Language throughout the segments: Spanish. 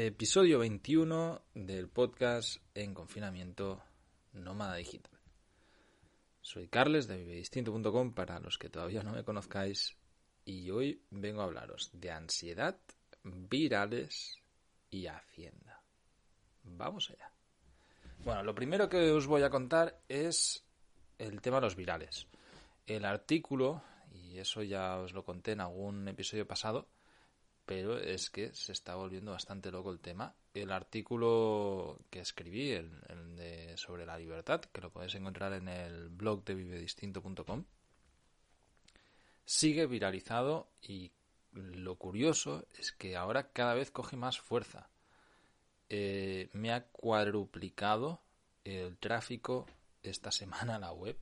Episodio 21 del podcast en confinamiento Nómada Digital. Soy Carles de vivedistinto.com para los que todavía no me conozcáis y hoy vengo a hablaros de ansiedad, virales y hacienda. Vamos allá. Bueno, lo primero que os voy a contar es el tema de los virales. El artículo, y eso ya os lo conté en algún episodio pasado, pero es que se está volviendo bastante loco el tema. El artículo que escribí, sobre la libertad, que lo podéis encontrar en el blog de vivedistinto.com, sigue viralizado y lo curioso es que ahora cada vez coge más fuerza. Eh, me ha cuadruplicado el tráfico esta semana la web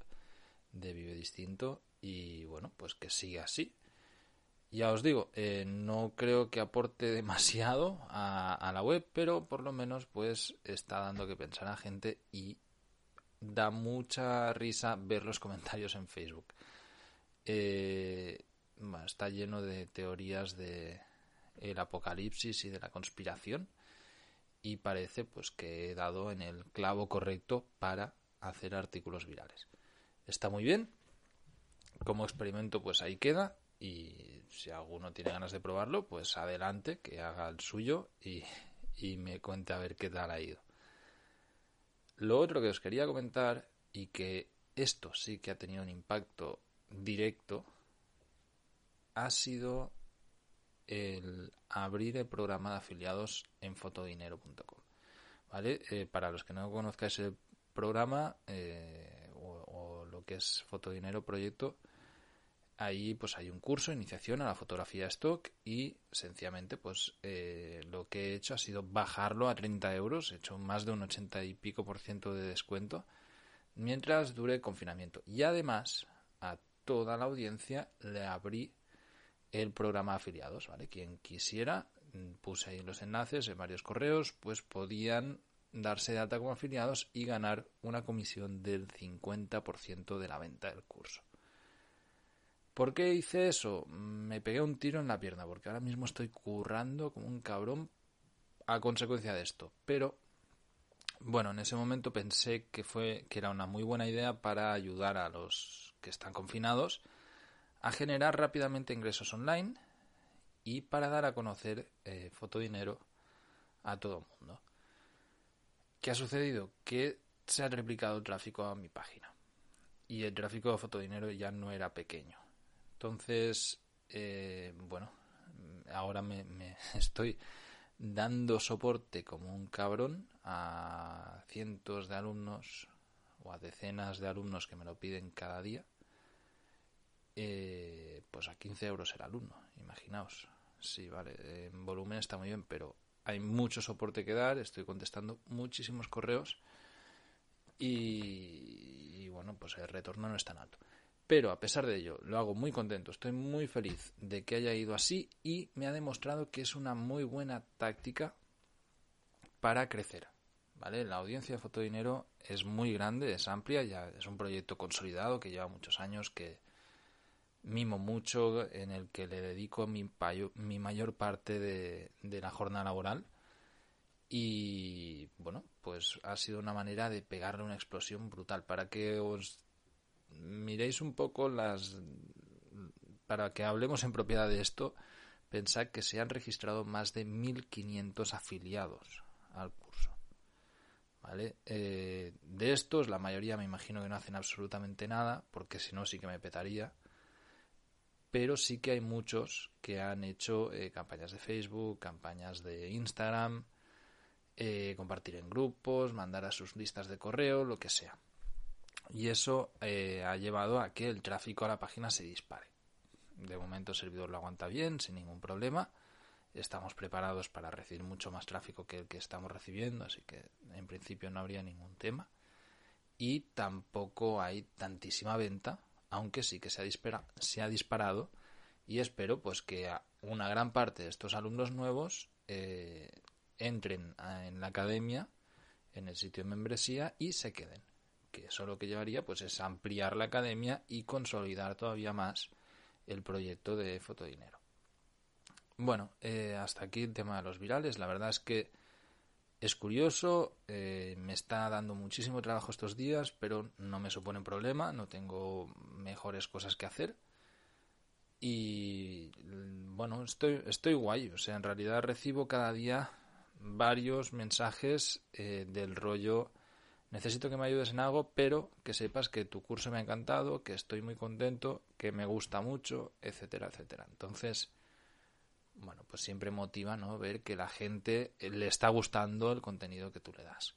de Vive Distinto y bueno, pues que siga así ya os digo, eh, no creo que aporte demasiado a, la web, pero por lo menos pues está dando que pensar a gente y da mucha risa ver los comentarios en Facebook. Eh, está lleno de teorías de el apocalipsis y de la conspiración y parece pues que he dado en el clavo correcto para hacer artículos virales. Está muy bien. Como experimento pues ahí queda y si alguno tiene ganas de probarlo, pues adelante, que haga el suyo y, me cuente a ver qué tal ha ido. Lo otro que os quería comentar y que esto sí que ha tenido un impacto directo ha sido el abrir el programa de afiliados en fotodinero.com. ¿Vale? Eh, para los que no conozcáis el programa eh, o, o, lo que es Fotodinero Proyecto, Ahí pues hay un curso, iniciación a la fotografía stock y sencillamente pues eh, lo que he hecho ha sido bajarlo a 30 euros, he hecho más de un 80 y pico por ciento de descuento mientras dure el confinamiento. Y además a toda la audiencia le abrí el programa afiliados, ¿vale? Quien quisiera, mm, puse ahí los enlaces en varios correos, pues podían darse de alta como afiliados y ganar una comisión del 50% de la venta del curso. ¿Por qué hice eso? Me pegué un tiro en la pierna, porque ahora mismo estoy currando como un cabrón a consecuencia de esto. Pero, bueno, en ese momento pensé que fue, que era una muy buena idea para ayudar a los que están confinados a generar rápidamente ingresos online y para dar a conocer eh, fotodinero a todo el mundo. ¿Qué ha sucedido? Que se ha replicado el tráfico a mi página. Y el tráfico de fotodinero ya no era pequeño entonces, eh, bueno, ahora me, estoy dando soporte como un cabrón a cientos de alumnos o a decenas de alumnos que me lo piden cada día, eh, pues a 15 euros el alumno, imaginaos. Sí, vale, en volumen está muy bien, pero hay mucho soporte que dar, estoy contestando muchísimos correos y, y bueno, pues el retorno no es tan alto. Pero a pesar de ello, lo hago muy contento, estoy muy feliz de que haya ido así y me ha demostrado que es una muy buena táctica para crecer. ¿Vale? La audiencia de Fotodinero es muy grande, es amplia, ya es un proyecto consolidado que lleva muchos años, que mimo mucho, en el que le dedico mi, mayor parte de, de la jornada laboral. Y bueno, pues ha sido una manera de pegarle una explosión brutal. Para que os miréis un poco las... Para que hablemos en propiedad de esto, pensad que se han registrado más de 1.500 afiliados al curso. ¿Vale? Eh, de estos, la mayoría me imagino que no hacen absolutamente nada, porque si no sí que me petaría. Pero sí que hay muchos que han hecho eh, campañas de Facebook, campañas de Instagram, eh, compartir en grupos, mandar a sus listas de correo, lo que sea y eso eh, ha llevado a que el tráfico a la página se dispare. De momento el servidor lo aguanta bien, sin ningún problema. Estamos preparados para recibir mucho más tráfico que el que estamos recibiendo, así que en principio no habría ningún tema. Y tampoco hay tantísima venta, aunque sí que se ha, se ha disparado y espero pues que una gran parte de estos alumnos nuevos eh, entren en la academia, en el sitio de membresía y se queden que eso lo que llevaría pues es ampliar la academia y consolidar todavía más el proyecto de fotodinero. Bueno, eh, hasta aquí el tema de los virales. La verdad es que es curioso, eh, me está dando muchísimo trabajo estos días, pero no me supone problema, no tengo mejores cosas que hacer. Y bueno, estoy, estoy guay, o sea, en realidad recibo cada día varios mensajes eh, del rollo necesito que me ayudes en algo, pero que sepas que tu curso me ha encantado, que estoy muy contento, que me gusta mucho, etcétera, etcétera. Entonces, bueno, pues siempre motiva, ¿no? Ver que la gente le está gustando el contenido que tú le das.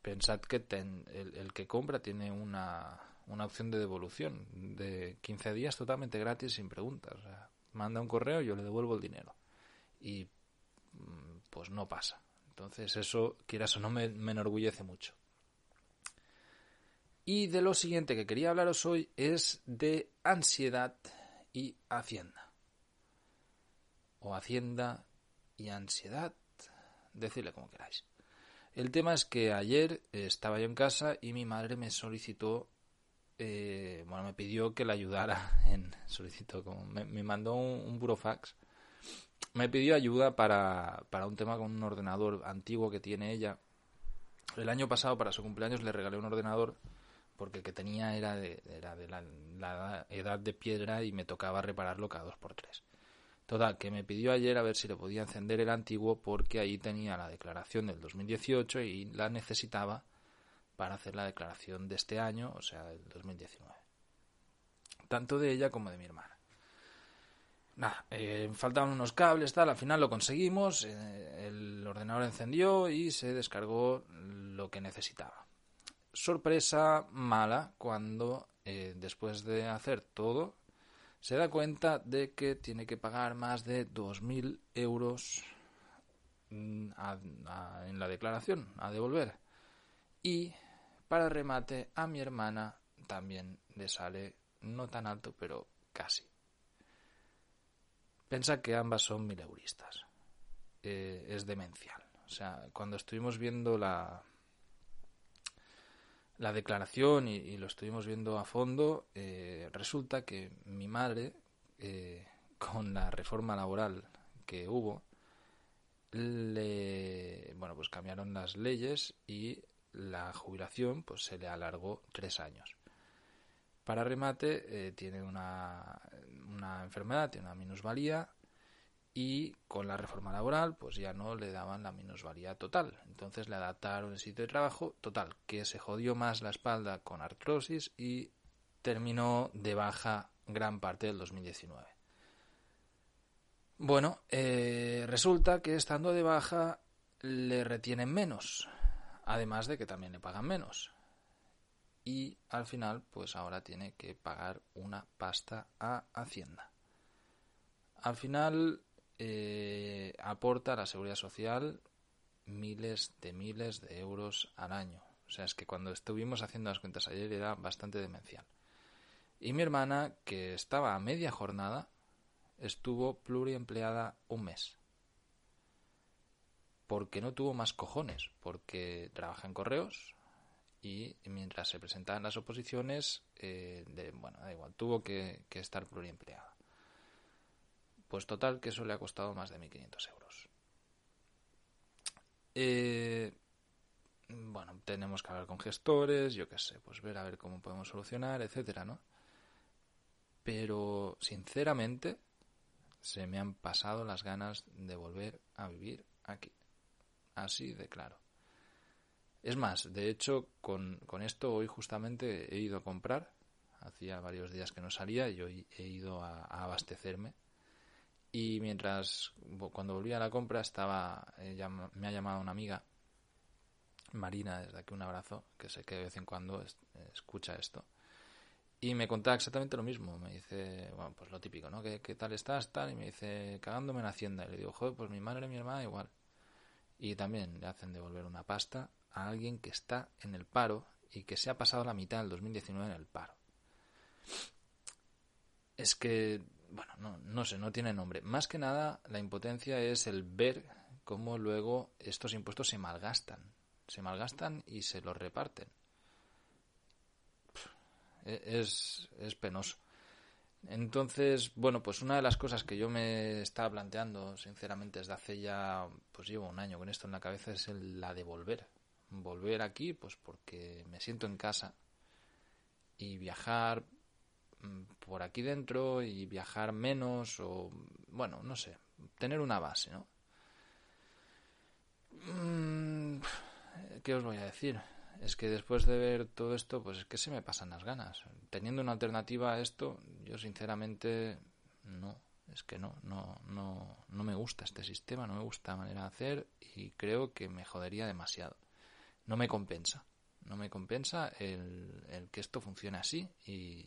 Pensad que el, que compra tiene una, una opción de devolución de 15 días totalmente gratis sin preguntas. manda un correo, yo le devuelvo el dinero. Y mm, pues no pasa. Entonces eso, quieras o no, me enorgullece mucho. Y de lo siguiente que quería hablaros hoy es de ansiedad y hacienda. O hacienda y ansiedad, decidle como queráis. El tema es que ayer estaba yo en casa y mi madre me solicitó, eh, bueno, me pidió que la ayudara en, solicitó como, me, mandó un, burofax, me pidió ayuda para, para un tema con un ordenador antiguo que tiene ella. El año pasado para su cumpleaños le regalé un ordenador porque el que tenía era de, era de la, edad de piedra y me tocaba repararlo cada dos por tres. Total, que me pidió ayer a ver si le podía encender el antiguo porque ahí tenía la declaración del 2018 y la necesitaba para hacer la declaración de este año, o sea, del 2019. Tanto de ella como de mi hermana. Nada, eh, faltaban unos cables, tal, al final lo conseguimos, eh, el ordenador encendió y se descargó lo que necesitaba sorpresa mala cuando eh, después de hacer todo se da cuenta de que tiene que pagar más de 2.000 euros mm, en la declaración a devolver. Y para remate a mi hermana también le sale no tan alto, pero casi. Pensa que ambas son mileuristas. Eh, es demencial. O sea, cuando estuvimos viendo la, la declaración y, lo estuvimos viendo a fondo, eh, resulta que mi madre, eh, con la reforma laboral que hubo, le, bueno, pues cambiaron las leyes y la jubilación pues se le alargó tres años. Para remate eh, tiene una, una enfermedad, tiene una minusvalía y con la reforma laboral pues ya no le daban la minusvalía total. Entonces le adaptaron el sitio de trabajo total, que se jodió más la espalda con artrosis y terminó de baja gran parte del 2019. Bueno, eh, resulta que estando de baja le retienen menos, además de que también le pagan menos. Y al final, pues ahora tiene que pagar una pasta a Hacienda. Al final eh, aporta a la seguridad social miles de miles de euros al año. O sea, es que cuando estuvimos haciendo las cuentas ayer era bastante demencial. Y mi hermana, que estaba a media jornada, estuvo pluriempleada un mes. Porque no tuvo más cojones, porque trabaja en correos y mientras se presentaban las oposiciones, eh, de, bueno, da igual, tuvo que, que estar pluriempleada. Pues total, que eso le ha costado más de 1.500 euros. Eh, bueno, tenemos que hablar con gestores, yo qué sé, pues ver a ver cómo podemos solucionar, etcétera, ¿no? Pero, sinceramente, se me han pasado las ganas de volver a vivir aquí. Así de claro. Es más, de hecho, con, esto hoy justamente he ido a comprar. Hacía varios días que no salía y hoy he ido a abastecerme y mientras, cuando volví a la compra, estaba, ella me ha llamado una amiga, Marina, desde aquí un abrazo, que sé que de vez en cuando escucha esto. Y me contaba exactamente lo mismo. Me dice, bueno, pues lo típico, ¿no? ¿Qué, qué tal estás? Tal. Y me dice, cagándome en Hacienda. Y le digo, joder, pues mi madre y mi hermana igual. Y también le hacen devolver una pasta a alguien que está en el paro y que se ha pasado la mitad del 2019 en el paro. Es que bueno, no, no sé, no tiene nombre. Más que nada, la impotencia es el ver cómo luego estos impuestos se malgastan. Se malgastan y se los reparten. E, es, es penoso. Entonces, bueno, pues una de las cosas que yo me estaba planteando, sinceramente, desde hace ya, pues llevo un año con esto en la cabeza, es la de volver. Volver aquí, pues porque me siento en casa y viajar por aquí dentro y viajar menos o, bueno, no sé, tener una base, ¿no? Mm, ¿Qué os voy a decir? Es que después de ver todo esto, pues es que se me pasan las ganas. Teniendo una alternativa a esto, yo sinceramente no, es que no, no, no, no me gusta este sistema, no me gusta la manera de hacer y creo que me jodería demasiado. No me compensa, no me compensa el, el que esto funcione así y,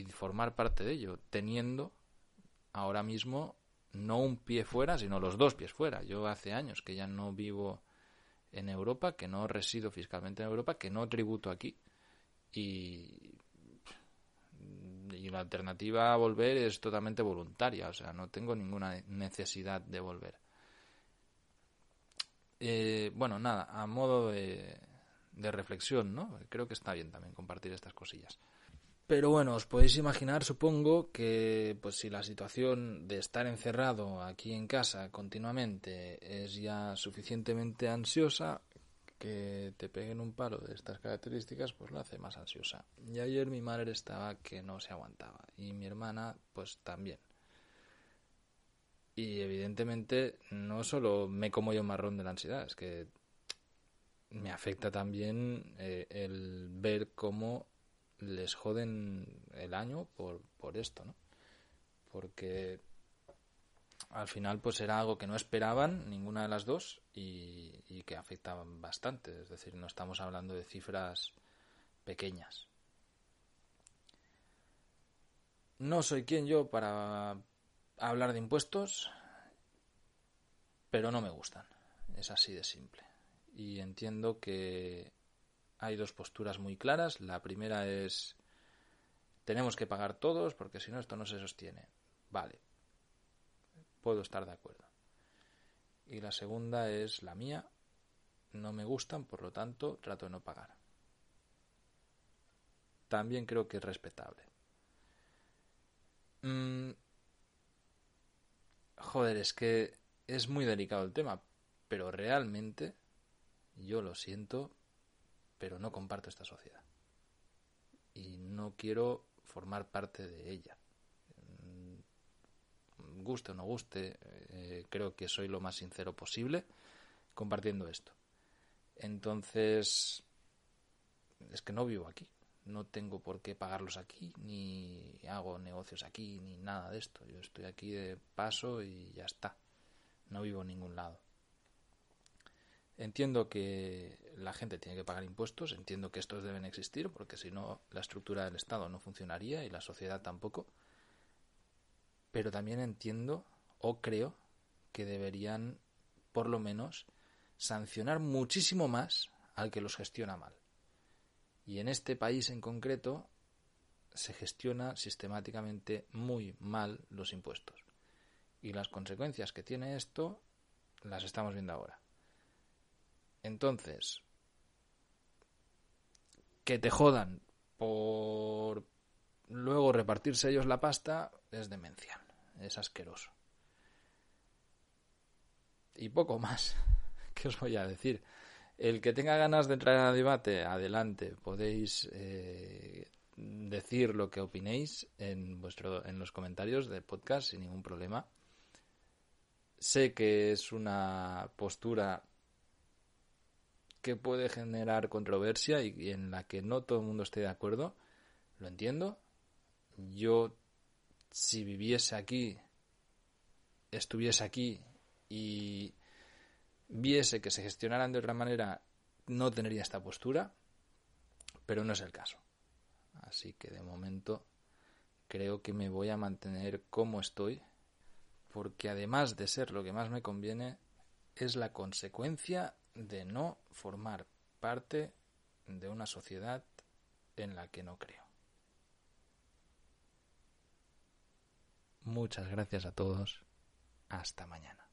y formar parte de ello, teniendo ahora mismo no un pie fuera, sino los dos pies fuera. Yo hace años que ya no vivo en Europa, que no resido fiscalmente en Europa, que no tributo aquí. Y, la alternativa a volver es totalmente voluntaria, o sea, no tengo ninguna necesidad de volver. Eh, bueno, nada, a modo de, de reflexión, ¿no? Creo que está bien también compartir estas cosillas. Pero bueno, os podéis imaginar, supongo, que pues si la situación de estar encerrado aquí en casa continuamente es ya suficientemente ansiosa, que te peguen un palo de estas características, pues lo hace más ansiosa. Y ayer mi madre estaba que no se aguantaba y mi hermana pues también. Y evidentemente no solo me como yo marrón de la ansiedad, es que me afecta también eh, el ver cómo les joden el año por, por esto, ¿no? Porque al final pues era algo que no esperaban ninguna de las dos y, que afectaban bastante. Es decir, no estamos hablando de cifras pequeñas. No soy quien yo para hablar de impuestos, pero no me gustan. Es así de simple. Y entiendo que hay dos posturas muy claras. La primera es tenemos que pagar todos porque si no esto no se sostiene. Vale, puedo estar de acuerdo. Y la segunda es la mía. No me gustan, por lo tanto trato de no pagar. También creo que es respetable. Mm, joder, es que es muy delicado el tema, pero realmente yo lo siento, pero no comparto esta sociedad. Y no quiero formar parte de ella. Mm, guste o no guste, eh, creo que soy lo más sincero posible compartiendo esto. Entonces, es que no vivo aquí. No tengo por qué pagarlos aquí, ni hago negocios aquí, ni nada de esto. Yo estoy aquí de paso y ya está. No vivo en ningún lado. Entiendo que la gente tiene que pagar impuestos, entiendo que estos deben existir, porque si no, la estructura del Estado no funcionaría y la sociedad tampoco. Pero también entiendo, o creo, que deberían, por lo menos, sancionar muchísimo más al que los gestiona mal. Y en este país en concreto se gestiona sistemáticamente muy mal los impuestos. Y las consecuencias que tiene esto las estamos viendo ahora. Entonces, que te jodan por luego repartirse ellos la pasta es demencial, es asqueroso. Y poco más. ¿Qué os voy a decir? El que tenga ganas de entrar a debate, adelante. Podéis eh, decir lo que opinéis en, vuestro, en los comentarios del podcast sin ningún problema. Sé que es una postura que puede generar controversia y en la que no todo el mundo esté de acuerdo, lo entiendo. Yo, si viviese aquí, estuviese aquí y viese que se gestionaran de otra manera, no tendría esta postura, pero no es el caso. Así que de momento creo que me voy a mantener como estoy, porque además de ser lo que más me conviene, es la consecuencia de no formar parte de una sociedad en la que no creo. Muchas gracias a todos. Hasta mañana.